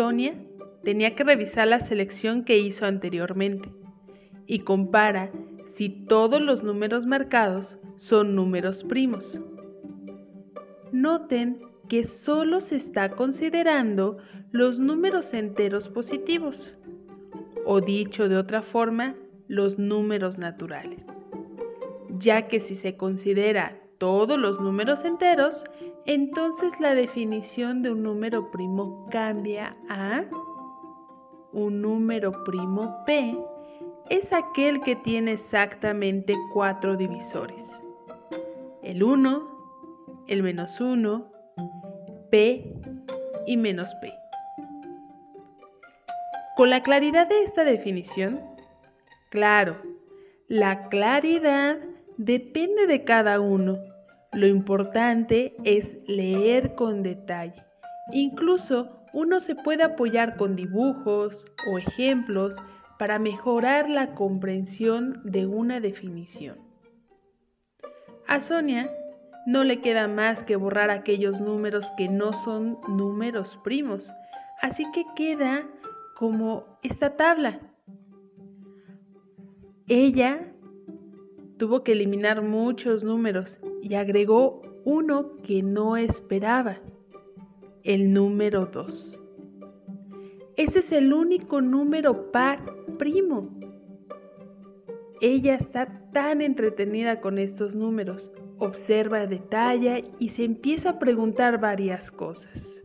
Sonia tenía que revisar la selección que hizo anteriormente y compara si todos los números marcados son números primos. Noten que solo se está considerando los números enteros positivos, o dicho de otra forma, los números naturales, ya que si se considera todos los números enteros, entonces la definición de un número primo cambia a un número primo P es aquel que tiene exactamente cuatro divisores. El 1, el menos 1, P y menos P. Con la claridad de esta definición, claro, la claridad depende de cada uno. Lo importante es leer con detalle. Incluso uno se puede apoyar con dibujos o ejemplos para mejorar la comprensión de una definición. A Sonia no le queda más que borrar aquellos números que no son números primos, así que queda como esta tabla. Ella tuvo que eliminar muchos números y agregó uno que no esperaba, el número 2. Ese es el único número par primo. Ella está tan entretenida con estos números, observa, detalla y se empieza a preguntar varias cosas.